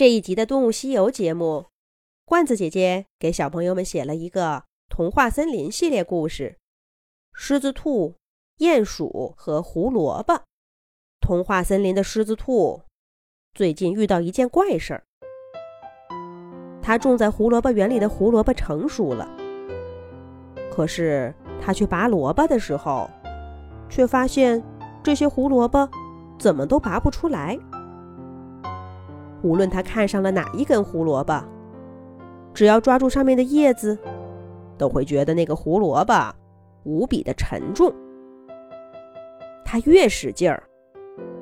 这一集的《动物西游》节目，罐子姐姐给小朋友们写了一个童话森林系列故事：狮子兔、鼹鼠和胡萝卜。童话森林的狮子兔最近遇到一件怪事儿，它种在胡萝卜园里的胡萝卜成熟了，可是它去拔萝卜的时候，却发现这些胡萝卜怎么都拔不出来。无论他看上了哪一根胡萝卜，只要抓住上面的叶子，都会觉得那个胡萝卜无比的沉重。他越使劲儿，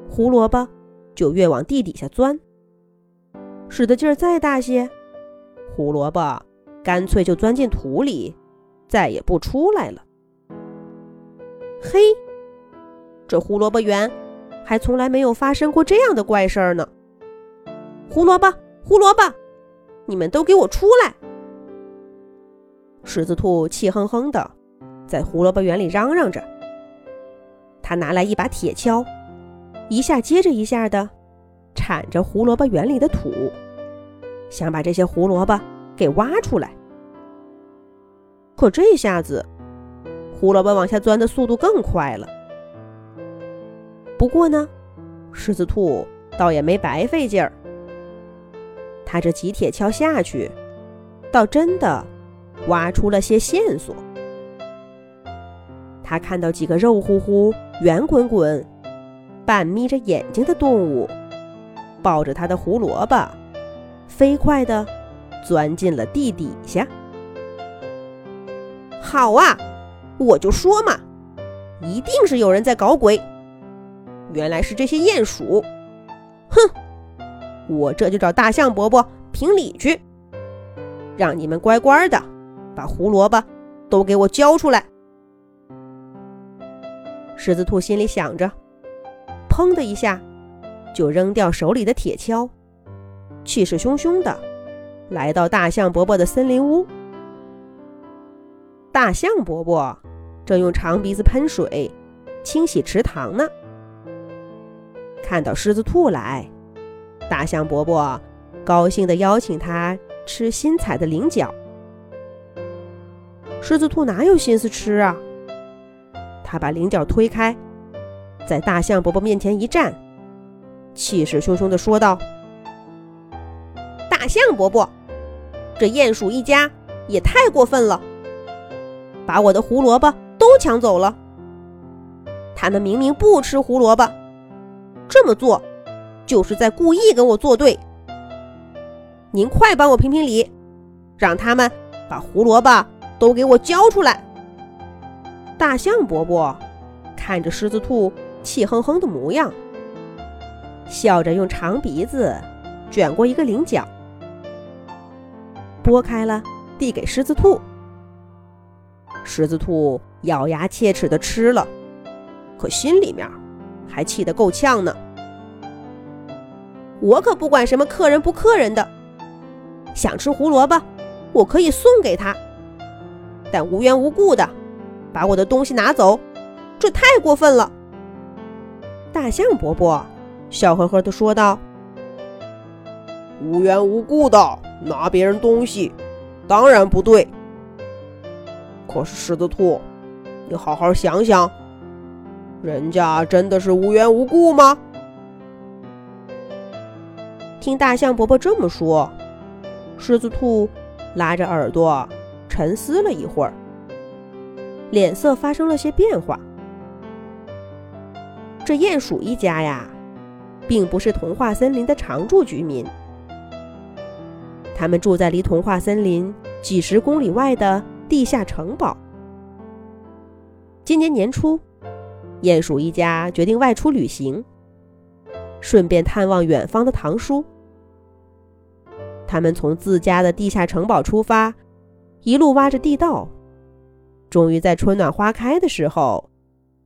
胡萝卜就越往地底下钻；使的劲儿再大些，胡萝卜干脆就钻进土里，再也不出来了。嘿，这胡萝卜园还从来没有发生过这样的怪事儿呢！胡萝卜，胡萝卜，你们都给我出来！狮子兔气哼哼的在胡萝卜园里嚷嚷着。他拿来一把铁锹，一下接着一下的铲着胡萝卜园里的土，想把这些胡萝卜给挖出来。可这下子，胡萝卜往下钻的速度更快了。不过呢，狮子兔倒也没白费劲儿。他这几铁锹下去，倒真的挖出了些线索。他看到几个肉乎乎、圆滚滚、半眯着眼睛的动物，抱着他的胡萝卜，飞快地钻进了地底下。好啊，我就说嘛，一定是有人在搞鬼。原来是这些鼹鼠，哼！我这就找大象伯伯评理去，让你们乖乖的把胡萝卜都给我交出来。狮子兔心里想着，砰的一下就扔掉手里的铁锹，气势汹汹的来到大象伯伯的森林屋。大象伯伯正用长鼻子喷水清洗池塘呢，看到狮子兔来。大象伯伯高兴地邀请他吃新采的菱角。狮子兔哪有心思吃啊？他把菱角推开，在大象伯伯面前一站，气势汹汹地说道：“大象伯伯，这鼹鼠一家也太过分了，把我的胡萝卜都抢走了。他们明明不吃胡萝卜，这么做。”就是在故意跟我作对。您快帮我评评理，让他们把胡萝卜都给我交出来。大象伯伯看着狮子兔气哼哼的模样，笑着用长鼻子卷过一个菱角，剥开了递给狮子兔。狮子兔咬牙切齿的吃了，可心里面还气得够呛呢。我可不管什么客人不客人的，想吃胡萝卜，我可以送给他。但无缘无故的把我的东西拿走，这太过分了。大象伯伯笑呵呵地说道：“无缘无故的拿别人东西，当然不对。可是狮子兔，你好好想想，人家真的是无缘无故吗？”听大象伯伯这么说，狮子兔拉着耳朵沉思了一会儿，脸色发生了些变化。这鼹鼠一家呀，并不是童话森林的常住居民，他们住在离童话森林几十公里外的地下城堡。今年年初，鼹鼠一家决定外出旅行。顺便探望远方的堂叔。他们从自家的地下城堡出发，一路挖着地道，终于在春暖花开的时候，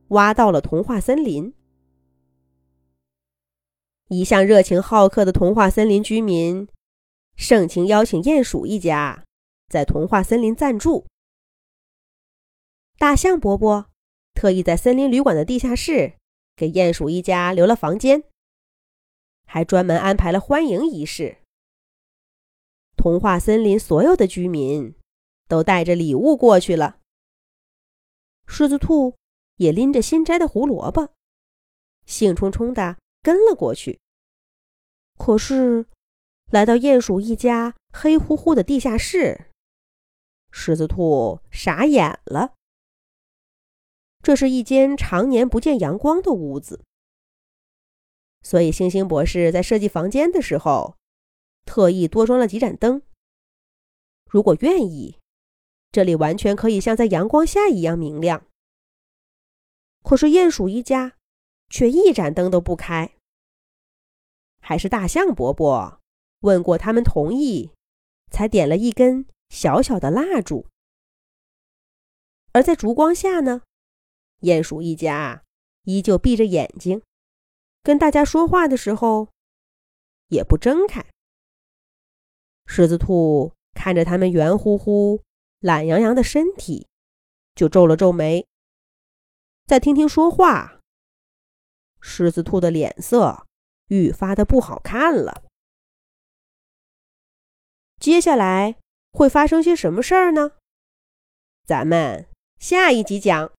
挖到了童话森林。一向热情好客的童话森林居民，盛情邀请鼹鼠一家在童话森林暂住。大象伯伯特意在森林旅馆的地下室给鼹鼠一家留了房间。还专门安排了欢迎仪式，童话森林所有的居民都带着礼物过去了。狮子兔也拎着新摘的胡萝卜，兴冲冲地跟了过去。可是，来到鼹鼠一家黑乎乎的地下室，狮子兔傻眼了。这是一间常年不见阳光的屋子，所以星星博士在设计房间的时候，特意多装了几盏灯。如果愿意，这里完全可以像在阳光下一样明亮。可是鼹鼠一家却一盏灯都不开，还是大象伯伯问过他们同意，才点了一根小小的蜡烛。而在烛光下呢？鼹鼠一家依旧闭着眼睛，跟大家说话的时候也不睁开。狮子兔看着他们圆乎乎、懒洋洋的身体，就皱了皱眉。再听听说话，狮子兔的脸色愈发的不好看了。接下来会发生些什么事儿呢？咱们下一集讲。